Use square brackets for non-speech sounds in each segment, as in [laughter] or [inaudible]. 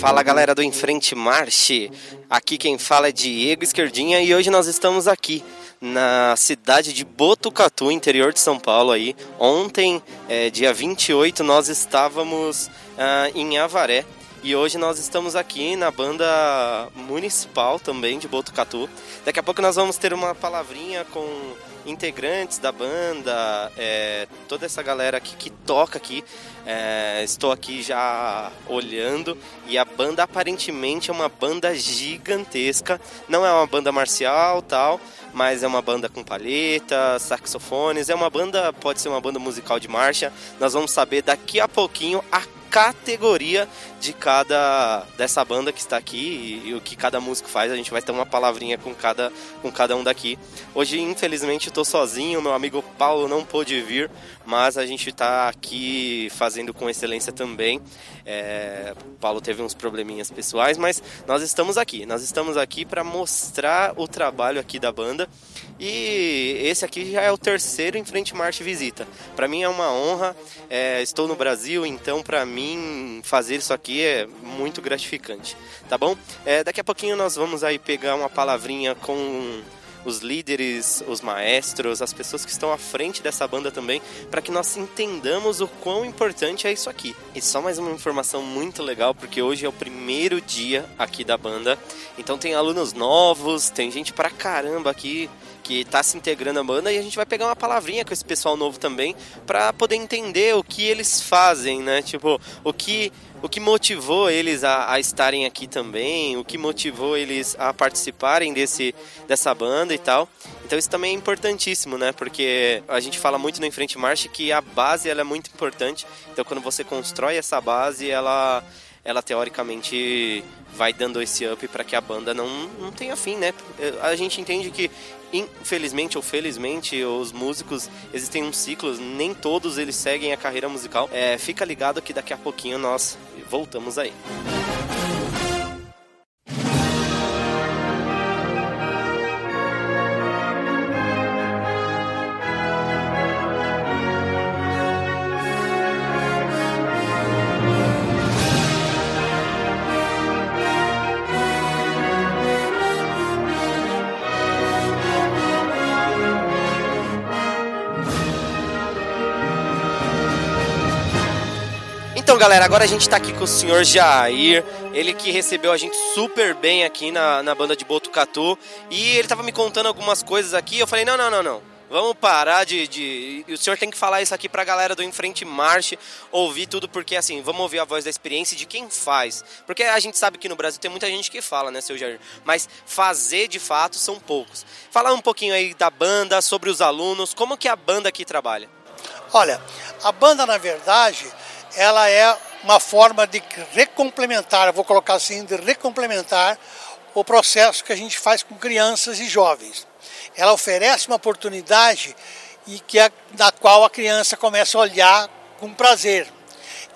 Fala galera do Enfrente Marche, aqui quem fala é Diego Esquerdinha e hoje nós estamos aqui na cidade de Botucatu, interior de São Paulo aí. Ontem, é, dia 28, nós estávamos ah, em Avaré e hoje nós estamos aqui na banda municipal também de Botucatu. Daqui a pouco nós vamos ter uma palavrinha com integrantes da banda, é, toda essa galera aqui que toca aqui. É, estou aqui já olhando e a banda aparentemente é uma banda gigantesca. Não é uma banda marcial tal, mas é uma banda com palheta, saxofones. É uma banda, pode ser uma banda musical de marcha. Nós vamos saber daqui a pouquinho a categoria de cada dessa banda que está aqui e, e, o que cada músico faz. A gente vai ter uma palavrinha com cada, com cada um daqui. Hoje, infelizmente, estou sozinho, meu amigo Paulo não pôde vir, mas a gente está aqui fazendo com excelência também. É, Paulo teve uns probleminhas pessoais, mas nós estamos aqui. Nós estamos aqui para mostrar o trabalho aqui da banda. E esse aqui já é o terceiro em frente marcha visita. Para mim é uma honra. É, estou no Brasil, então para mim fazer isso aqui é muito gratificante, tá bom? É, daqui a pouquinho nós vamos aí pegar uma palavrinha com os líderes, os maestros, as pessoas que estão à frente dessa banda também, para que nós entendamos o quão importante é isso aqui. E só mais uma informação muito legal, porque hoje é o primeiro dia aqui da banda, então tem alunos novos, tem gente pra caramba aqui que está se integrando à banda e a gente vai pegar uma palavrinha com esse pessoal novo também para poder entender o que eles fazem, né? Tipo, o que o que motivou eles a, a, estarem aqui também, o que motivou eles a participarem desse, dessa banda e tal. Então isso também é importantíssimo, né? Porque a gente fala muito no Enfrente March que a base ela é muito importante. Então quando você constrói essa base, ela ela teoricamente vai dando esse up para que a banda não, não tenha fim, né? A gente entende que, infelizmente ou felizmente, os músicos existem uns ciclos, nem todos eles seguem a carreira musical. É, fica ligado que daqui a pouquinho nós voltamos aí. Galera, agora a gente tá aqui com o senhor Jair, ele que recebeu a gente super bem aqui na, na banda de Botucatu, e ele tava me contando algumas coisas aqui, eu falei, não, não, não, não, vamos parar de, de... O senhor tem que falar isso aqui pra galera do Enfrente Marche, ouvir tudo, porque assim, vamos ouvir a voz da experiência de quem faz. Porque a gente sabe que no Brasil tem muita gente que fala, né, seu Jair? Mas fazer de fato são poucos. Falar um pouquinho aí da banda, sobre os alunos, como que a banda aqui trabalha? Olha, a banda, na verdade, ela é uma forma de recomplementar, vou colocar assim, de recomplementar o processo que a gente faz com crianças e jovens. Ela oferece uma oportunidade e que é, da qual a criança começa a olhar com prazer.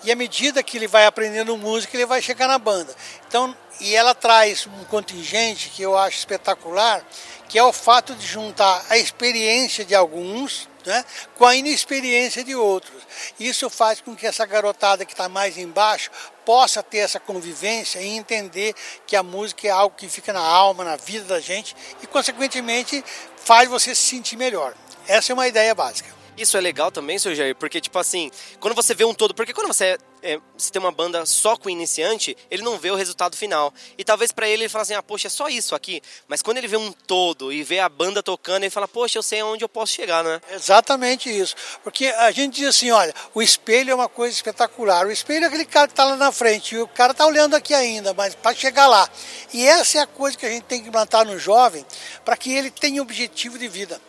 E à medida que ele vai aprendendo música, ele vai chegar na banda. Então, e ela traz um contingente que eu acho espetacular, que é o fato de juntar a experiência de alguns né, com a inexperiência de outros. Isso faz com que essa garotada que está mais embaixo possa ter essa convivência e entender que a música é algo que fica na alma, na vida da gente e, consequentemente, faz você se sentir melhor. Essa é uma ideia básica. Isso é legal também, seu Jair, porque, tipo assim, quando você vê um todo. Porque quando você, é, você tem uma banda só com iniciante, ele não vê o resultado final. E talvez para ele ele fale assim: ah, poxa, é só isso aqui. Mas quando ele vê um todo e vê a banda tocando, ele fala: poxa, eu sei aonde eu posso chegar, né? Exatamente isso. Porque a gente diz assim: olha, o espelho é uma coisa espetacular. O espelho é aquele cara que está lá na frente. E o cara está olhando aqui ainda, mas para chegar lá. E essa é a coisa que a gente tem que implantar no jovem para que ele tenha objetivo de vida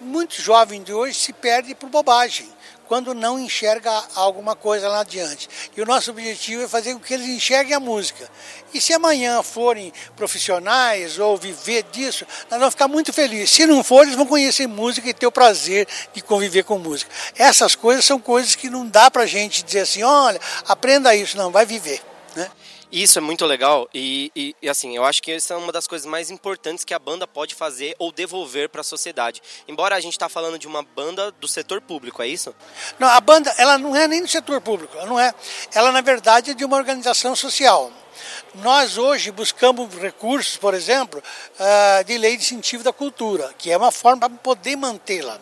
muito jovem de hoje se perde por bobagem, quando não enxerga alguma coisa lá adiante. E o nosso objetivo é fazer com que eles enxerguem a música. E se amanhã forem profissionais ou viver disso, nós vamos ficar muito felizes. Se não for, eles vão conhecer música e ter o prazer de conviver com música. Essas coisas são coisas que não dá para gente dizer assim, olha, aprenda isso, não, vai viver. Né? Isso é muito legal e, e, e, assim, eu acho que isso é uma das coisas mais importantes que a banda pode fazer ou devolver para a sociedade. Embora a gente está falando de uma banda do setor público, é isso? Não, a banda ela não é nem do setor público, ela não é. Ela na verdade é de uma organização social. Nós hoje buscamos recursos, por exemplo, ah, de lei de incentivo da cultura, que é uma forma para poder mantê-la.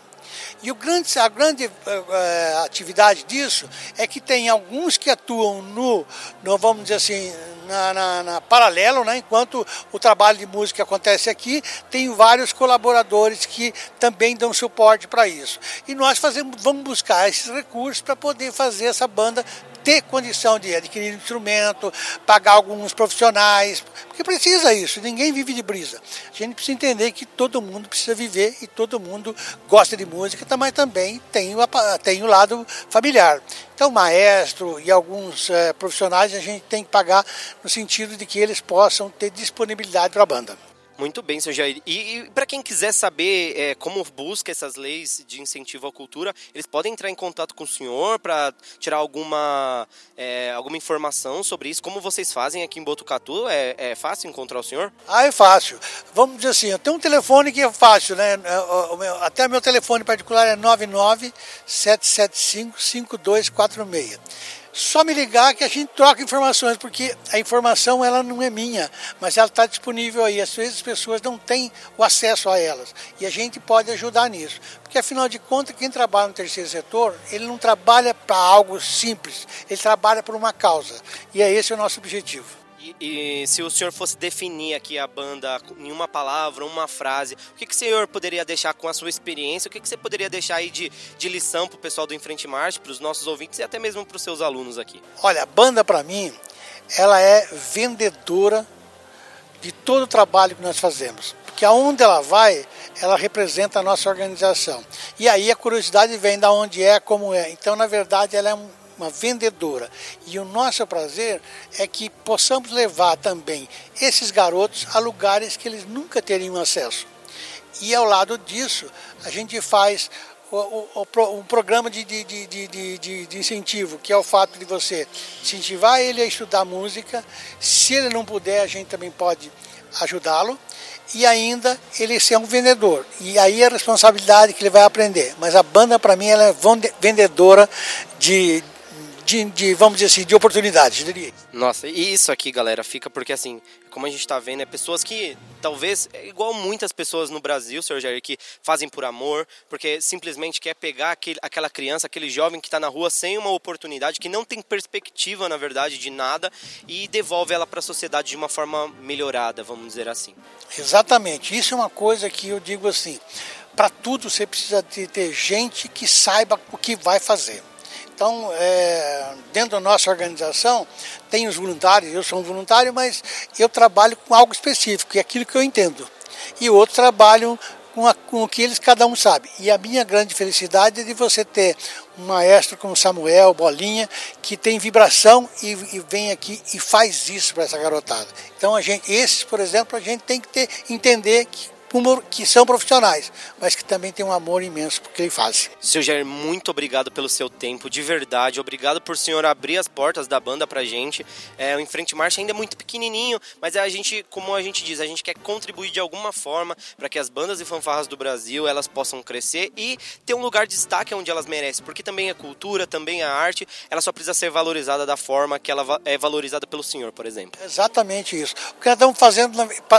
E o grande, a grande uh, atividade disso é que tem alguns que atuam no, no vamos dizer assim, na, na, na, paralelo, né? enquanto o trabalho de música acontece aqui, tem vários colaboradores que também dão suporte para isso. E nós fazemos, vamos buscar esses recursos para poder fazer essa banda ter condição de adquirir instrumento, pagar alguns profissionais, porque precisa isso, ninguém vive de brisa. A gente precisa entender que todo mundo precisa viver e todo mundo gosta de música, mas também tem o, tem o lado familiar. Então, maestro e alguns é, profissionais a gente tem que pagar no sentido de que eles possam ter disponibilidade para a banda. Muito bem, senhor Jair. E, e para quem quiser saber é, como busca essas leis de incentivo à cultura, eles podem entrar em contato com o senhor para tirar alguma, é, alguma informação sobre isso. Como vocês fazem aqui em Botucatu? É, é fácil encontrar o senhor? Ah, é fácil. Vamos dizer assim, tenho um telefone que é fácil, né? É, até meu telefone particular é 99 775 5246 só me ligar que a gente troca informações, porque a informação ela não é minha, mas ela está disponível aí. Às vezes as pessoas não têm o acesso a elas e a gente pode ajudar nisso. Porque afinal de contas, quem trabalha no terceiro setor, ele não trabalha para algo simples, ele trabalha por uma causa. E é esse o nosso objetivo. E, se o senhor fosse definir aqui a banda em uma palavra, uma frase, o que, que o senhor poderia deixar com a sua experiência? O que, que você poderia deixar aí de, de lição para o pessoal do Enfrente Marcha, para os nossos ouvintes e até mesmo para os seus alunos aqui? Olha, a banda para mim, ela é vendedora de todo o trabalho que nós fazemos. Porque aonde ela vai, ela representa a nossa organização. E aí a curiosidade vem da onde é, como é. Então, na verdade, ela é um uma vendedora. E o nosso prazer é que possamos levar também esses garotos a lugares que eles nunca teriam acesso. E ao lado disso, a gente faz um programa de, de, de, de, de incentivo, que é o fato de você incentivar ele a estudar música. Se ele não puder, a gente também pode ajudá-lo e ainda ele ser um vendedor. E aí é a responsabilidade que ele vai aprender. Mas a banda, para mim, ela é vendedora de, de, de, vamos dizer assim, de oportunidades, diria. Nossa, e isso aqui, galera, fica porque assim, como a gente está vendo, é pessoas que talvez, é igual muitas pessoas no Brasil, senhor Jair, que fazem por amor, porque simplesmente quer pegar aquele, aquela criança, aquele jovem que está na rua sem uma oportunidade, que não tem perspectiva, na verdade, de nada, e devolve ela para a sociedade de uma forma melhorada, vamos dizer assim. Exatamente, isso é uma coisa que eu digo assim, para tudo você precisa de ter gente que saiba o que vai fazer. Então, é, dentro da nossa organização, tem os voluntários, eu sou um voluntário, mas eu trabalho com algo específico, e é aquilo que eu entendo. E outros trabalham com, a, com, o que eles cada um sabe. E a minha grande felicidade é de você ter um maestro como Samuel, Bolinha, que tem vibração e, e vem aqui e faz isso para essa garotada. Então a gente, esses, por exemplo, a gente tem que ter, entender que que são profissionais, mas que também têm um amor imenso por que eles fazem. Seu Jair, muito obrigado pelo seu tempo, de verdade. Obrigado por o senhor abrir as portas da banda pra gente. É, o Enfrente Marcha ainda é muito pequenininho, mas a gente, como a gente diz, a gente quer contribuir de alguma forma para que as bandas e fanfarras do Brasil elas possam crescer e ter um lugar de destaque onde elas merecem, porque também a cultura, também a arte, ela só precisa ser valorizada da forma que ela é valorizada pelo senhor, por exemplo. Exatamente isso. O que nós estamos fazendo,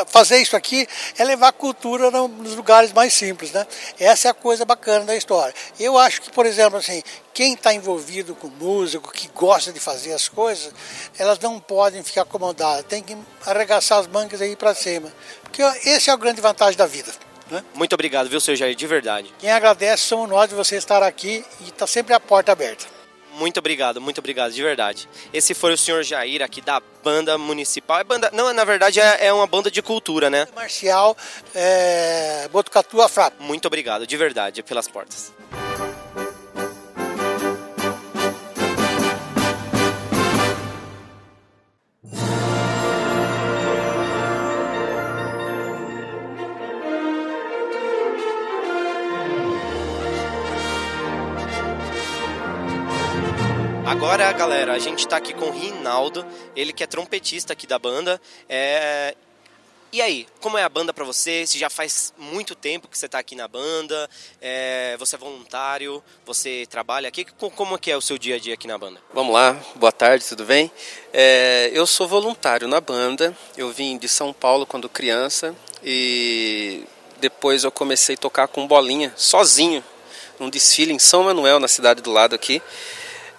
fazer isso aqui é levar a cultura cultura nos lugares mais simples, né? Essa é a coisa bacana da história. Eu acho que, por exemplo, assim, quem está envolvido com músico, que gosta de fazer as coisas, elas não podem ficar acomodadas, tem que arregaçar as mangas e ir para cima. Porque esse é a grande vantagem da vida. Né? Muito obrigado, viu, seu Jair, de verdade. Quem agradece somos nós de você estar aqui e está sempre a porta aberta. Muito obrigado, muito obrigado, de verdade. Esse foi o senhor Jair aqui da banda municipal. É banda, não, na verdade é, é uma banda de cultura, né? Marcial é, Botucatu Afrap. Muito obrigado, de verdade, pelas portas. Agora, galera, a gente tá aqui com o Rinaldo, ele que é trompetista aqui da banda. É... E aí, como é a banda para você? Se já faz muito tempo que você tá aqui na banda, é... você é voluntário, você trabalha aqui, como que é o seu dia a dia aqui na banda? Vamos lá, boa tarde, tudo bem? É... Eu sou voluntário na banda, eu vim de São Paulo quando criança e depois eu comecei a tocar com bolinha, sozinho, num desfile em São Manuel, na cidade do lado aqui.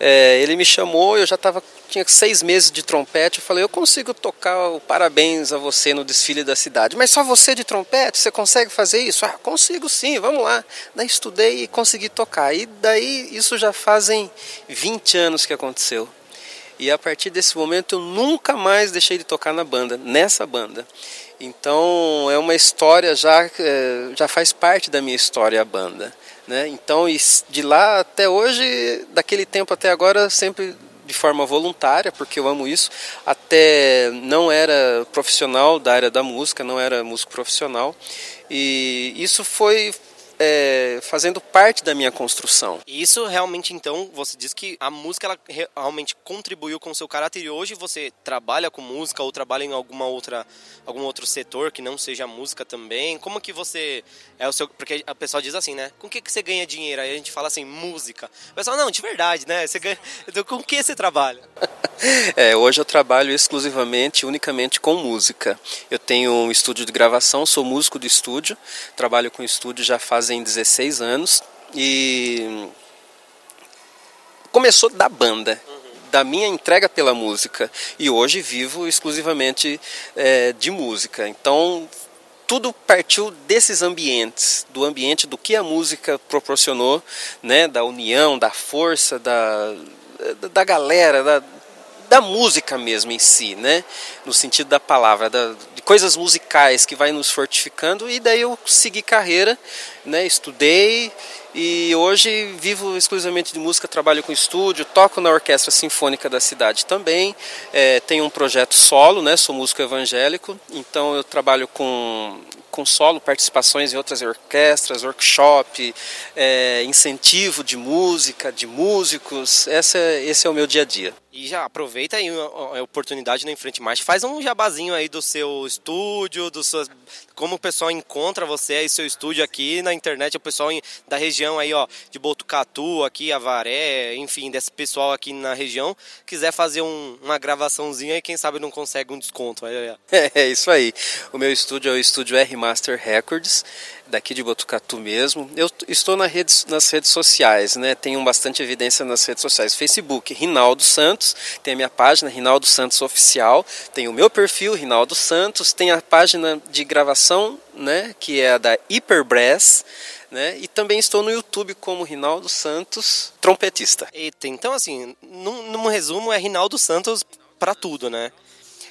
É, ele me chamou, eu já tava, tinha seis meses de trompete. Eu falei, eu consigo tocar o parabéns a você no desfile da cidade. Mas só você de trompete, você consegue fazer isso? Ah, consigo sim, vamos lá. Daí estudei e consegui tocar. E daí isso já fazem 20 anos que aconteceu. E a partir desse momento eu nunca mais deixei de tocar na banda, nessa banda. Então é uma história já, é, já faz parte da minha história a banda. Né? Então, de lá até hoje, daquele tempo até agora, sempre de forma voluntária, porque eu amo isso. Até não era profissional da área da música, não era músico profissional. E isso foi é, fazendo parte da minha construção. E isso realmente, então, você diz que a música ela realmente contribuiu com o seu caráter e hoje você trabalha com música ou trabalha em alguma outra, algum outro setor que não seja música também? Como que você é o seu... Porque a pessoa diz assim, né? Com que, que você ganha dinheiro? Aí a gente fala assim, música. O pessoal, não, de verdade, né? Você ganha... Com que você trabalha? [laughs] é, hoje eu trabalho exclusivamente, unicamente com música. Eu tenho um estúdio de gravação, sou músico de estúdio, trabalho com estúdio já faz fazem 16 anos e começou da banda, da minha entrega pela música e hoje vivo exclusivamente é, de música. Então tudo partiu desses ambientes, do ambiente do que a música proporcionou, né, da união, da força, da, da galera, da, da música mesmo em si, né? No sentido da palavra, da, de coisas musicais que vai nos fortificando e daí eu segui carreira, né? Estudei e hoje vivo exclusivamente de música, trabalho com estúdio, toco na orquestra sinfônica da cidade também, é, tenho um projeto solo, né? Sou músico evangélico, então eu trabalho com com solo, participações em outras orquestras, workshop, é, incentivo de música, de músicos. Essa, esse é o meu dia a dia. E já aproveita aí a oportunidade no Enfrente Mais, faz um jabazinho aí do seu estúdio, do seu, como o pessoal encontra você aí, seu estúdio aqui na internet, o pessoal da região aí, ó, de Botucatu, aqui, Avaré, enfim, desse pessoal aqui na região, quiser fazer um, uma gravaçãozinha aí, quem sabe não consegue um desconto. É, [laughs] é isso aí. O meu estúdio é o estúdio R Master Records daqui de Botucatu mesmo. Eu estou na rede, nas redes sociais, né? Tenho bastante evidência nas redes sociais. Facebook, Rinaldo Santos, tem a minha página Rinaldo Santos Oficial, tem o meu perfil Rinaldo Santos, tem a página de gravação, né, que é a da Hyperbrass, né? E também estou no YouTube como Rinaldo Santos, trompetista. Eita, então assim, num, num resumo é Rinaldo Santos para tudo, né?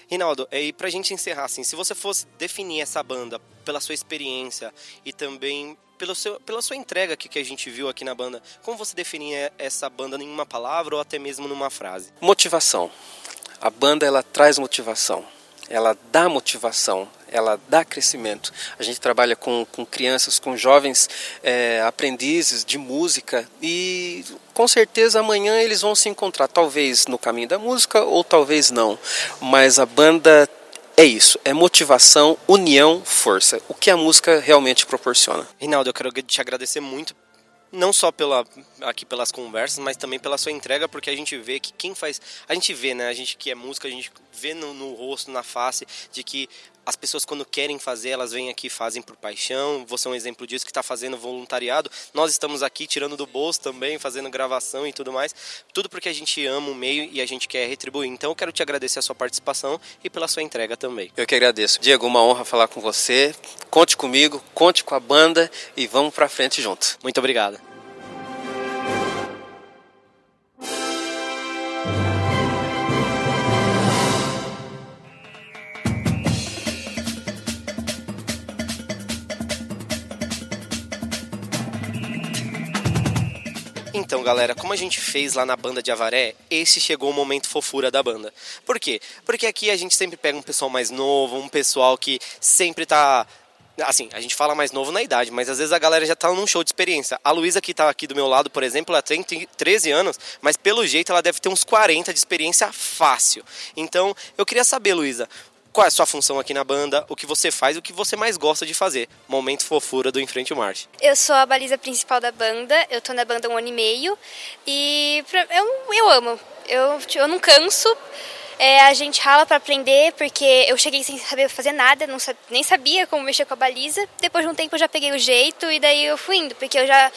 Rinaldo, e pra gente encerrar, assim, se você fosse definir essa banda pela sua experiência e também pelo seu, pela sua entrega aqui que a gente viu aqui na banda, como você definiria essa banda em uma palavra ou até mesmo numa frase? Motivação. A banda ela traz motivação, ela dá motivação, ela dá crescimento. A gente trabalha com, com crianças, com jovens é, aprendizes de música e com certeza amanhã eles vão se encontrar, talvez no caminho da música ou talvez não. Mas a banda é isso, é motivação, união, força. O que a música realmente proporciona. Rinaldo, eu quero te agradecer muito não só pela aqui pelas conversas, mas também pela sua entrega, porque a gente vê que quem faz, a gente vê, né, a gente que é música, a gente vê no, no rosto, na face de que as pessoas quando querem fazer, elas vêm aqui fazem por paixão. Você é um exemplo disso que está fazendo voluntariado. Nós estamos aqui tirando do bolso também, fazendo gravação e tudo mais. Tudo porque a gente ama o meio e a gente quer retribuir. Então eu quero te agradecer a sua participação e pela sua entrega também. Eu que agradeço. Diego, uma honra falar com você. Conte comigo, conte com a banda e vamos para frente juntos. Muito obrigado. Então, galera, como a gente fez lá na banda de Avaré, esse chegou o momento fofura da banda. Por quê? Porque aqui a gente sempre pega um pessoal mais novo, um pessoal que sempre tá Assim, a gente fala mais novo na idade, mas às vezes a galera já tá num show de experiência. A Luísa que tá aqui do meu lado, por exemplo, ela tem 13 anos, mas pelo jeito ela deve ter uns 40 de experiência fácil. Então, eu queria saber, Luísa, qual é a sua função aqui na banda, o que você faz, o que você mais gosta de fazer. Momento fofura do Enfrente Marche. Eu sou a baliza principal da banda, eu tô na banda um ano e meio e eu, eu amo, eu, eu não canso. É, a gente rala para aprender, porque eu cheguei sem saber fazer nada, não, nem sabia como mexer com a baliza. Depois de um tempo eu já peguei o jeito e daí eu fui indo, porque eu já,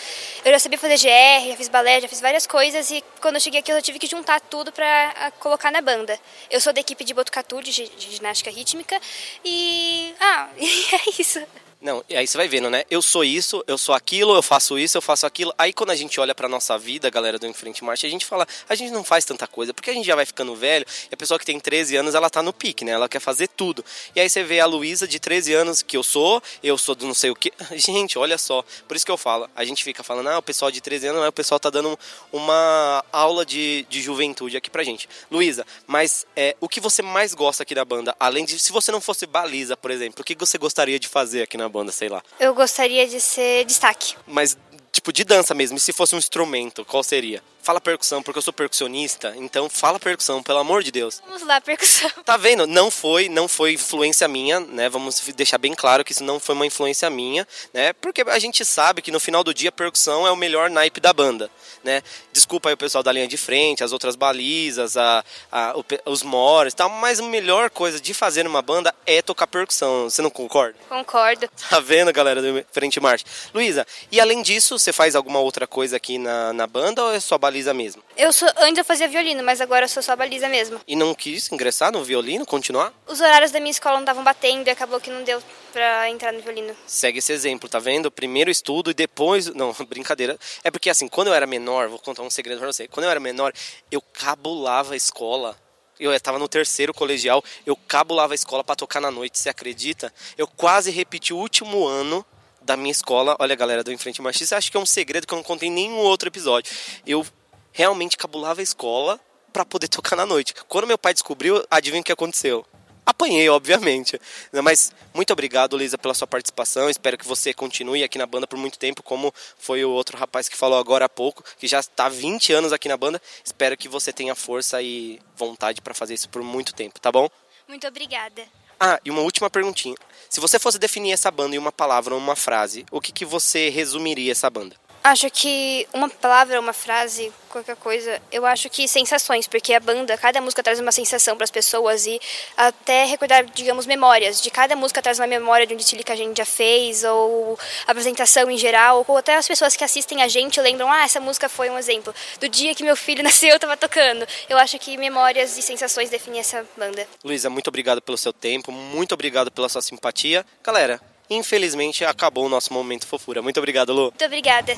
eu já sabia fazer GR, já fiz balé, já fiz várias coisas e quando eu cheguei aqui eu tive que juntar tudo para colocar na banda. Eu sou da equipe de Botucatu, de, de ginástica rítmica e... Ah, [laughs] é isso. Não, e aí você vai vendo, né? Eu sou isso, eu sou aquilo, eu faço isso, eu faço aquilo. Aí quando a gente olha pra nossa vida, galera do Enfrente Marcha, a gente fala, a gente não faz tanta coisa, porque a gente já vai ficando velho, e a pessoa que tem 13 anos, ela tá no pique, né? Ela quer fazer tudo. E aí você vê a Luísa de 13 anos, que eu sou, eu sou do não sei o que. [laughs] Gente, olha só. Por isso que eu falo, a gente fica falando, ah, o pessoal de 13 anos, o pessoal tá dando uma aula de, de juventude aqui pra gente. Luísa, mas é, o que você mais gosta aqui da banda, além de, se você não fosse baliza, por exemplo, o que você gostaria de fazer aqui na banda, sei lá? Eu gostaria de ser destaque. Mas, tipo, de dança mesmo, e se fosse um instrumento, qual seria? Fala percussão, porque eu sou percussionista, então fala percussão, pelo amor de Deus. Vamos lá, percussão. Tá vendo? Não foi, não foi influência minha, né? Vamos deixar bem claro que isso não foi uma influência minha, né? Porque a gente sabe que no final do dia percussão é o melhor naipe da banda, né? Desculpa aí o pessoal da linha de frente, as outras balizas, a, a os mores, tal, mas a melhor coisa de fazer numa banda é tocar percussão. Você não concorda? Concordo. Tá vendo, galera do Frente Marcha? Luísa, e além disso, você faz alguma outra coisa aqui na, na banda ou é só baliza baliza mesmo? Eu sou, antes eu fazia violino, mas agora eu sou só baliza mesmo. E não quis ingressar no violino, continuar? Os horários da minha escola não estavam batendo e acabou que não deu pra entrar no violino. Segue esse exemplo, tá vendo? Primeiro estudo e depois. [laughs] Não, brincadeira. É porque assim, quando eu era menor, vou contar um segredo pra você. Quando eu era menor, eu cabulava a escola eu estava no terceiro colegial, eu cabulava a escola para tocar na noite, você acredita? Eu quase repeti o último ano da minha escola. Olha, galera do Enfrente Machista, acho que é um segredo que eu não contei em nenhum outro episódio. Eu realmente cabulava a escola para poder [laughs] tocar na noite. Quando meu pai descobriu, adivinha o que aconteceu? Apanhei, obviamente. Mas muito obrigado, Lisa, pela sua participação. Espero que você continue aqui na banda por muito tempo, como foi o outro rapaz que falou agora há pouco, que já está há 20 anos aqui na banda. Espero que você tenha força e vontade para fazer isso por muito tempo, tá bom? Muito obrigada. Ah, e uma última perguntinha. Se você fosse definir essa banda em uma palavra ou uma frase, o que, que você resumiria essa banda? Acho que uma palavra, uma frase, qualquer coisa, eu acho que sensações, porque a banda, cada música traz uma sensação para as pessoas e até recordar, digamos, memórias. De cada música traz uma memória de um desfile que a gente já fez, ou apresentação em geral, ou até as pessoas que assistem a gente lembram, ah, essa música foi um exemplo. Do dia que meu filho [laughs] nasceu, eu estava tocando. Eu acho que memórias e sensações definem essa banda. Luísa, muito obrigado pelo seu tempo, muito obrigado pela sua simpatia. Galera, Infelizmente, acabou o nosso momento fofura. Muito obrigado, Lu. Muito obrigada.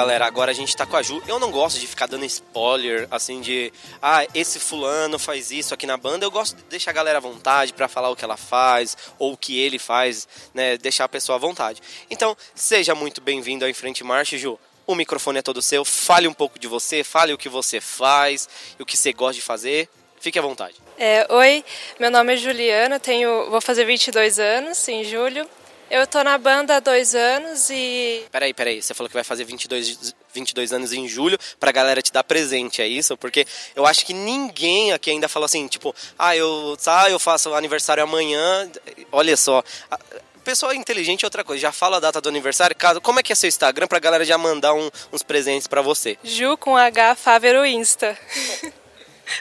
Galera, agora a gente tá com a Ju. Eu não gosto de ficar dando spoiler, assim, de. Ah, esse fulano faz isso aqui na banda. Eu gosto de deixar a galera à vontade para falar o que ela faz, ou o que ele faz, né? Deixar a pessoa à vontade. Então, seja muito bem-vindo ao Em Frente Marcha, Ju. O microfone é todo seu. Fale um pouco de você, fale o que você faz, o que você gosta de fazer. Fique à vontade. É, oi, meu nome é Juliana, tenho, vou fazer 22 anos em julho. Eu tô na banda há dois anos e. Peraí, peraí. Você falou que vai fazer 22, 22 anos em julho pra galera te dar presente, é isso? Porque eu acho que ninguém aqui ainda falou assim, tipo, ah, eu, tá, eu faço aniversário amanhã. Olha só. Pessoa inteligente é outra coisa. Já fala a data do aniversário. Caso, como é que é seu Instagram pra galera já mandar um, uns presentes para você? Ju com H Fávero Insta. [laughs]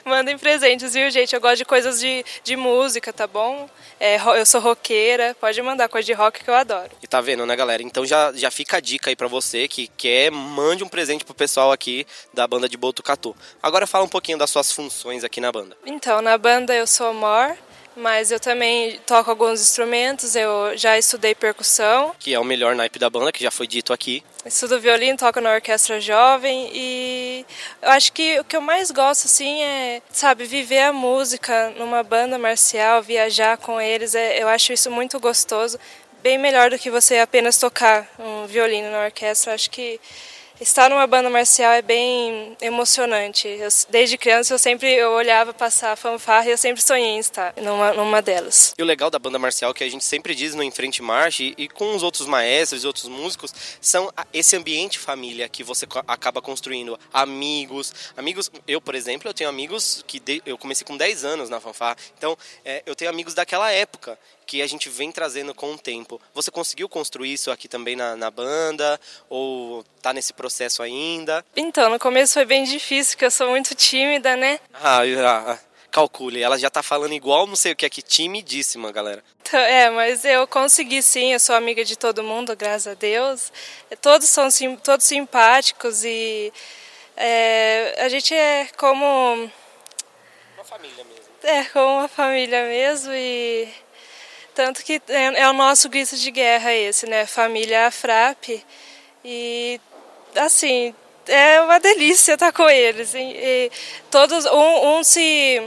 Mandem presentes, viu, gente? Eu gosto de coisas de, de música, tá bom? É, eu sou roqueira, pode mandar coisa de rock que eu adoro. E tá vendo, né, galera? Então já, já fica a dica aí pra você que quer, mande um presente pro pessoal aqui da banda de Botucatu. Agora fala um pouquinho das suas funções aqui na banda. Então, na banda eu sou Mor, mas eu também toco alguns instrumentos, eu já estudei percussão. Que é o melhor naipe da banda, que já foi dito aqui. Estudo violino, toco na orquestra jovem e eu acho que o que eu mais gosto assim é, sabe, viver a música numa banda marcial, viajar com eles, é, eu acho isso muito gostoso, bem melhor do que você apenas tocar um violino na orquestra. Eu acho que Estar numa banda marcial é bem emocionante. Eu, desde criança eu sempre eu olhava passar a fanfarra e eu sempre sonhei em estar numa, numa delas. E o legal da banda marcial que a gente sempre diz no Enfrente Marche e, e com os outros maestros e outros músicos são esse ambiente família que você acaba construindo. Amigos, amigos, eu por exemplo, eu tenho amigos que de, eu comecei com 10 anos na fanfarra, então é, eu tenho amigos daquela época que a gente vem trazendo com o tempo. Você conseguiu construir isso aqui também na, na banda? Ou tá nesse processo ainda? Então, no começo foi bem difícil, porque eu sou muito tímida, né? Ah, ah, ah calcule, ela já tá falando igual não sei o que aqui, timidíssima, galera. Então, é, mas eu consegui sim, eu sou amiga de todo mundo, graças a Deus. Todos são sim, todos simpáticos e é, a gente é como uma família mesmo. É, como uma família mesmo e tanto que é, é, o nosso grito de guerra esse, né? Família Afrap. E, assim, é uma delícia estar com eles. E, e todos, um, um se,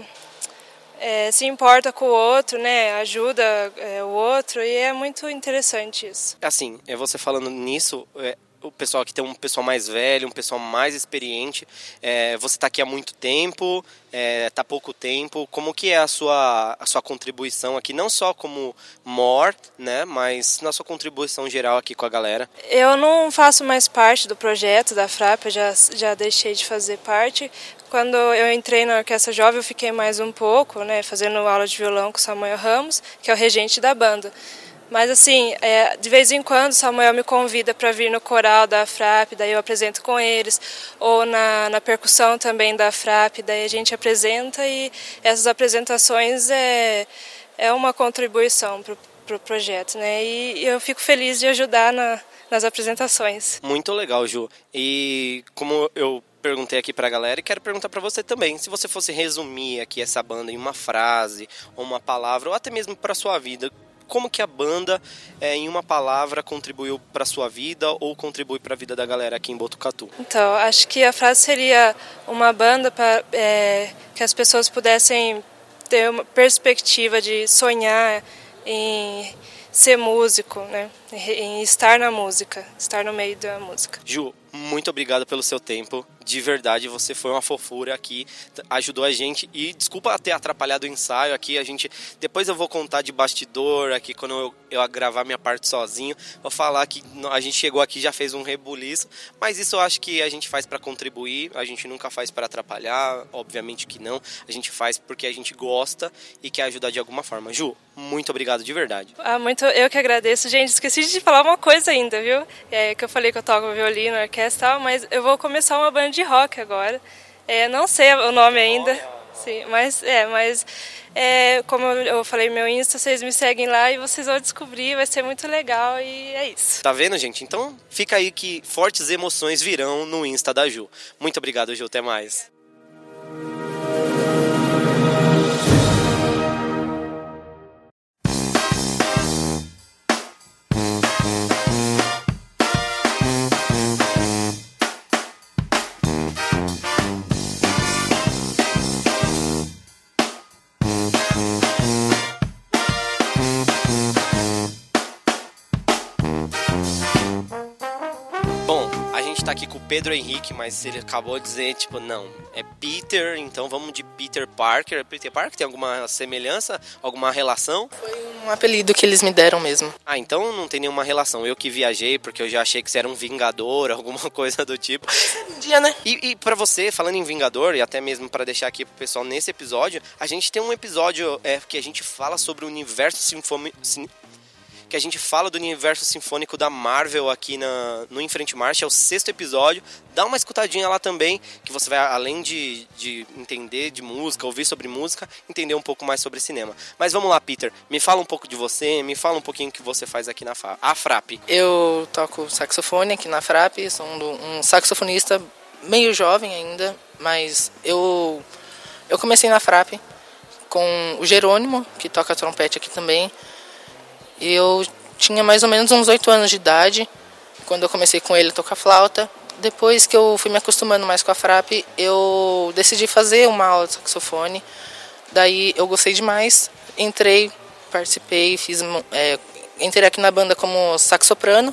é, se importa com o outro, né? Ajuda é, o outro e é muito interessante isso. Assim, é você falando nisso, é, o pessoal que tem um pessoal mais velho, um pessoal mais experiente. É, você está aqui há muito tempo, está é, tá pouco tempo. Como que é a sua, a sua contribuição aqui, não só como MOR, né, mas na sua contribuição geral aqui com a galera? Eu não faço mais parte do projeto da FRAP, eu já, já deixei de fazer parte. Quando eu entrei na Orquestra Jovem, eu fiquei mais um pouco, né, fazendo aula de violão com Samuel Ramos, que é o regente da banda. Mas assim, é, de vez em quando Samuel me convida para vir no coral da FRAP, daí eu apresento com eles, ou na, na percussão também da FRAP, daí a gente apresenta e essas apresentações é, é uma contribuição para o pro projeto, né? E eu fico feliz de ajudar na, nas apresentações. Muito legal, Ju. E como eu perguntei aqui para a galera e quero perguntar para você também. Se você fosse resumir aqui essa banda em uma frase, ou uma palavra, ou até mesmo para sua vida, como que a banda, é, em uma palavra, contribuiu para sua vida ou contribui para a vida da galera aqui em Botucatu? Então, acho que a frase seria uma banda para é, que as pessoas pudessem ter uma perspectiva de sonhar em ser músico, né? Em estar na música, estar no meio da música. Ju, muito obrigado pelo seu tempo. De verdade, você foi uma fofura aqui, ajudou a gente. E desculpa ter atrapalhado o ensaio aqui. A gente depois eu vou contar de bastidor aqui quando eu, eu gravar minha parte sozinho. Vou falar que a gente chegou aqui já fez um rebuliço, mas isso eu acho que a gente faz para contribuir. A gente nunca faz para atrapalhar, obviamente que não. A gente faz porque a gente gosta e quer ajudar de alguma forma. Ju, muito obrigado de verdade. Ah, muito eu que agradeço, gente. Esqueci de falar uma coisa ainda, viu? É que eu falei que eu toco violino, orquestra, mas eu vou começar uma banda de rock agora. É, não sei o nome ainda. Sim, mas é, mas é, como eu falei meu Insta, vocês me seguem lá e vocês vão descobrir, vai ser muito legal e é isso. Tá vendo, gente? Então fica aí que fortes emoções virão no Insta da Ju. Muito obrigado, Ju. Até mais. Pedro Henrique, mas ele acabou de dizer, tipo, não, é Peter, então vamos de Peter Parker. Peter Parker tem alguma semelhança, alguma relação? Foi um apelido que eles me deram mesmo. Ah, então não tem nenhuma relação. Eu que viajei, porque eu já achei que você era um Vingador, [laughs] alguma coisa do tipo. Um dia, né? E, e para você, falando em Vingador, e até mesmo para deixar aqui pro pessoal nesse episódio, a gente tem um episódio é, que a gente fala sobre o universo sinfônico que a gente fala do universo sinfônico da Marvel aqui na, no Enfrente Marcha, é o sexto episódio. Dá uma escutadinha lá também, que você vai, além de, de entender de música, ouvir sobre música, entender um pouco mais sobre cinema. Mas vamos lá, Peter, me fala um pouco de você, me fala um pouquinho o que você faz aqui na a FRAP. Eu toco saxofone aqui na FRAP, sou um saxofonista meio jovem ainda, mas eu, eu comecei na FRAP com o Jerônimo, que toca trompete aqui também. Eu tinha mais ou menos uns oito anos de idade quando eu comecei com ele a tocar flauta. Depois que eu fui me acostumando mais com a frappe, eu decidi fazer uma aula de saxofone. Daí eu gostei demais, entrei, participei, fiz, é, entrei aqui na banda como saxoprano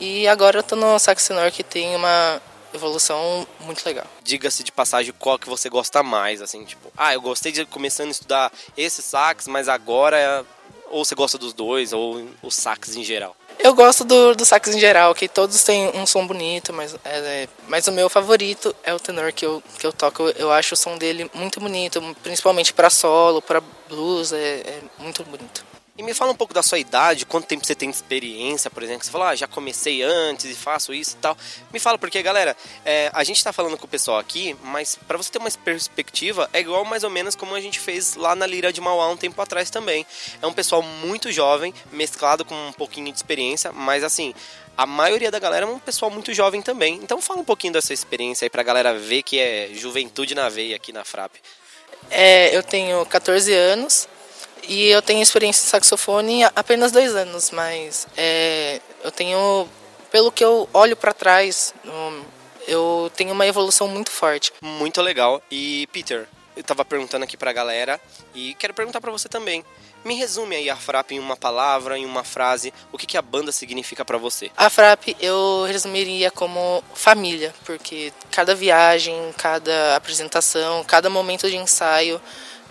e agora eu tô no sax tenor que tem uma evolução muito legal. Diga-se de passagem qual que você gosta mais, assim, tipo, ah, eu gostei de começando a estudar esse sax, mas agora ou você gosta dos dois ou o sax em geral? Eu gosto do, do sax em geral, que todos têm um som bonito, mas, é, é, mas o meu favorito é o tenor que eu, que eu toco. Eu, eu acho o som dele muito bonito, principalmente para solo, para blues, é, é muito bonito. Me fala um pouco da sua idade, quanto tempo você tem de experiência, por exemplo. Você falou, ah, já comecei antes e faço isso e tal. Me fala, porque, galera, é, a gente tá falando com o pessoal aqui, mas para você ter uma perspectiva, é igual mais ou menos como a gente fez lá na Lira de Mauá um tempo atrás também. É um pessoal muito jovem, mesclado com um pouquinho de experiência, mas assim, a maioria da galera é um pessoal muito jovem também. Então fala um pouquinho dessa experiência aí pra galera ver que é juventude na veia aqui na FRAP. É, eu tenho 14 anos, e eu tenho experiência em saxofone há apenas dois anos, mas é, eu tenho, pelo que eu olho para trás, eu tenho uma evolução muito forte. Muito legal. E Peter, eu estava perguntando aqui para a galera e quero perguntar para você também. Me resume aí a Frap em uma palavra, em uma frase, o que, que a banda significa para você? A Frap eu resumiria como família, porque cada viagem, cada apresentação, cada momento de ensaio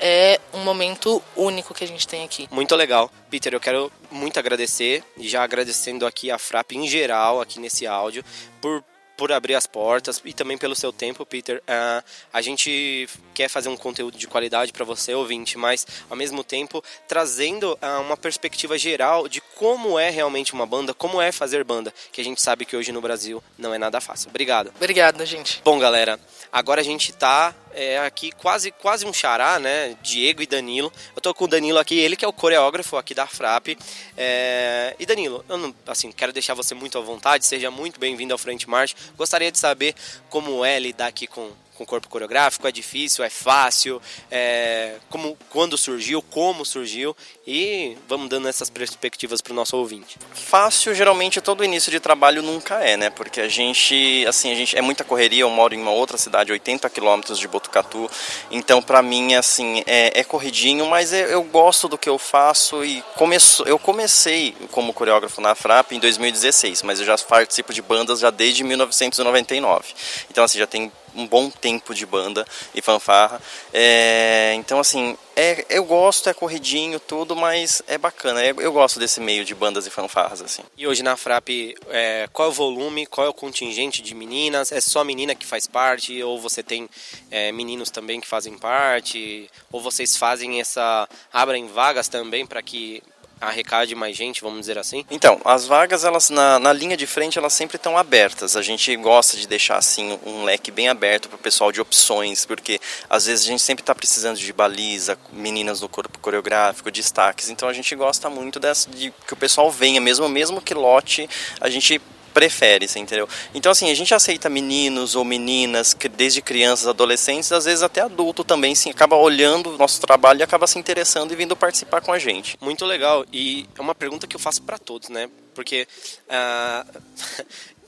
é um momento único que a gente tem aqui. Muito legal. Peter, eu quero muito agradecer, já agradecendo aqui a FRAP em geral, aqui nesse áudio, por por abrir as portas e também pelo seu tempo, Peter. Uh, a gente quer fazer um conteúdo de qualidade para você, ouvinte, mas ao mesmo tempo trazendo uh, uma perspectiva geral de como é realmente uma banda, como é fazer banda, que a gente sabe que hoje no Brasil não é nada fácil. Obrigado. Obrigado, gente. Bom, galera, agora a gente tá é, aqui quase quase um xará, né? Diego e Danilo. Eu tô com o Danilo aqui, ele que é o coreógrafo aqui da Frap. É... E Danilo, eu não, assim, quero deixar você muito à vontade, seja muito bem-vindo ao Frente March. Gostaria de saber como é lidar aqui com, com corpo coreográfico, é difícil, é fácil, é, como, quando surgiu, como surgiu e vamos dando essas perspectivas para o nosso ouvinte. Fácil, geralmente todo início de trabalho nunca é, né? Porque a gente, assim, a gente é muita correria. Eu moro em uma outra cidade, 80 quilômetros de Botucatu, então para mim, assim, é, é corridinho, mas eu, eu, gosto do que eu faço e começo, eu comecei como coreógrafo na FRAP em 2016, mas eu já participo de bandas já desde 1999. Então, assim, já tem um bom tempo de banda e fanfarra. É, então, assim, é, eu gosto, é corridinho, tudo, mas é bacana. É, eu gosto desse meio de bandas e fanfarras, assim. E hoje na FRAP, é, qual é o volume, qual é o contingente de meninas? É só menina que faz parte? Ou você tem é, meninos também que fazem parte? Ou vocês fazem essa... abrem vagas também para que arrecade mais gente, vamos dizer assim? Então, as vagas, elas na, na linha de frente, elas sempre estão abertas. A gente gosta de deixar assim um leque bem aberto para o pessoal de opções, porque às vezes a gente sempre está precisando de baliza, meninas no corpo coreográfico, destaques. Então a gente gosta muito dessa, de que o pessoal venha, mesmo mesmo que lote, a gente prefere, entendeu? Então, assim, a gente aceita meninos ou meninas, que desde crianças, adolescentes, às vezes até adulto também, sim, acaba olhando o nosso trabalho e acaba se interessando e vindo participar com a gente. Muito legal. E é uma pergunta que eu faço para todos, né? Porque uh,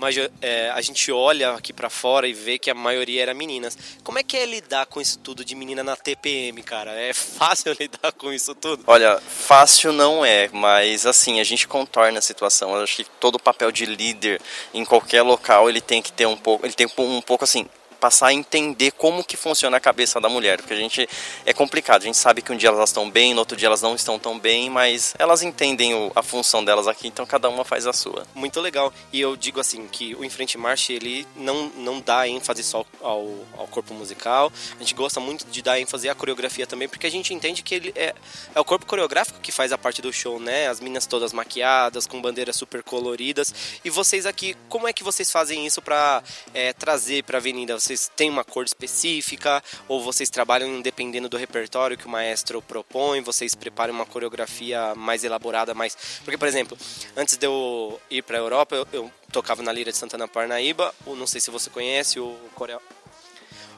mas é, a gente olha aqui para fora e vê que a maioria era meninas. Como é que é lidar com isso tudo de menina na TPM, cara? É fácil [laughs] lidar com isso tudo? Olha, fácil não é, mas assim, a gente contorna a situação. Eu acho que todo papel de líder em qualquer local, ele tem que ter um pouco, ele tem um pouco assim, passar a entender como que funciona a cabeça da mulher, porque a gente é complicado. A gente sabe que um dia elas estão bem, no outro dia elas não estão tão bem, mas elas entendem o, a função delas aqui, então cada uma faz a sua. Muito legal. E eu digo assim que o Enfrente Marche ele não não dá ênfase só ao, ao corpo musical. A gente gosta muito de dar ênfase à coreografia também, porque a gente entende que ele é, é o corpo coreográfico que faz a parte do show, né? As meninas todas maquiadas, com bandeiras super coloridas. E vocês aqui, como é que vocês fazem isso para é, trazer para a avenida? Vocês vocês têm uma cor específica ou vocês trabalham dependendo do repertório que o maestro propõe, vocês preparam uma coreografia mais elaborada, mais porque por exemplo, antes de eu ir para a Europa, eu, eu, tocava na Lira de Santana Parnaíba, ou não sei se você conhece o coreo...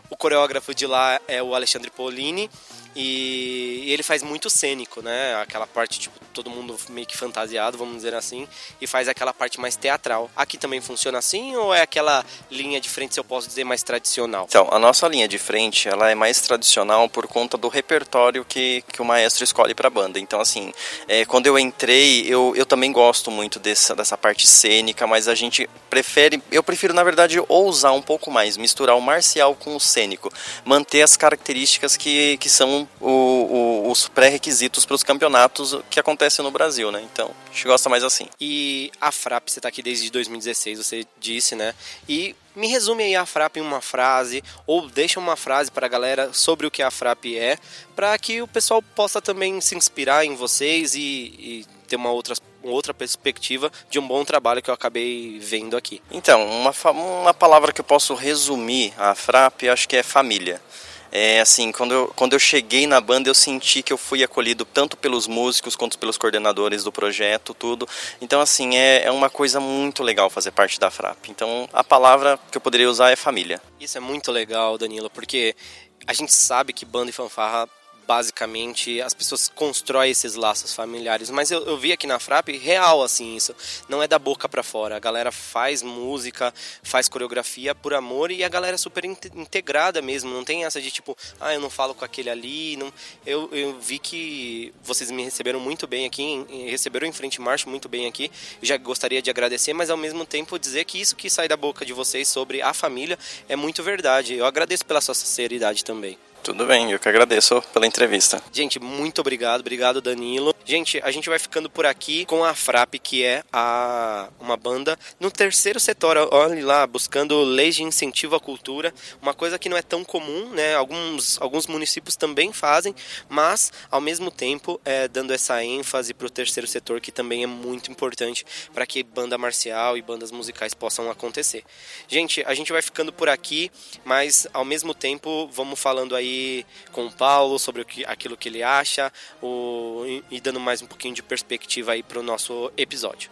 o coreógrafo de lá é o Alexandre Polini E, e ele faz muito cênico, né? Aquela parte, tipo, todo mundo meio que fantasiado, vamos dizer assim, e faz aquela parte mais teatral. Aqui também funciona assim ou é aquela linha de frente, se eu posso dizer, mais tradicional? Então, a nossa linha de frente, ela é mais tradicional por conta do repertório que, que o maestro escolhe para a banda. Então, assim, é, quando eu entrei, eu, eu também gosto muito dessa, dessa parte cênica, mas a gente prefere, eu prefiro, na verdade, ousar um pouco mais, misturar o marcial com o cênico, manter as características que, que são o, o, os pré-requisitos para os campeonatos que acontecem no Brasil, né? Então, a gente gosta mais assim. E a FRAP, você está aqui desde 2016, você disse, né? E me resume aí a FRAP em uma frase, ou deixa uma frase para a galera sobre o que a FRAP é, para que o pessoal possa também se inspirar em vocês e, e ter uma outra, uma outra perspectiva de um bom trabalho que eu acabei vendo aqui. Então, uma, uma palavra que eu posso resumir a FRAP, acho que é família. É assim, quando eu, quando eu cheguei na banda, eu senti que eu fui acolhido tanto pelos músicos quanto pelos coordenadores do projeto, tudo. Então, assim, é, é uma coisa muito legal fazer parte da FRAP. Então, a palavra que eu poderia usar é família. Isso é muito legal, Danilo, porque a gente sabe que banda e fanfarra basicamente as pessoas constroem esses laços familiares. Mas eu, eu vi aqui na Frap real assim isso. Não é da boca para fora. A galera faz música, faz coreografia por amor e a galera é super integrada mesmo. Não tem essa de tipo, ah, eu não falo com aquele ali. Não... Eu, eu vi que vocês me receberam muito bem aqui, receberam em frente marcha muito bem aqui. Eu já gostaria de agradecer, mas ao mesmo tempo dizer que isso que sai da boca de vocês sobre a família é muito verdade. Eu agradeço pela sua sinceridade também. Tudo bem, eu que agradeço pela entrevista. Gente, muito obrigado, obrigado Danilo. Gente, a gente vai ficando por aqui com a FRAP, que é a, uma banda no terceiro setor, olhe lá, buscando leis de incentivo à cultura, uma coisa que não é tão comum, né? Alguns, alguns municípios também fazem, mas ao mesmo tempo é, dando essa ênfase para o terceiro setor, que também é muito importante para que banda marcial e bandas musicais possam acontecer. Gente, a gente vai ficando por aqui, mas ao mesmo tempo vamos falando aí com o Paulo sobre o que, aquilo que ele acha o, e dando mais um pouquinho de perspectiva aí para o nosso episódio.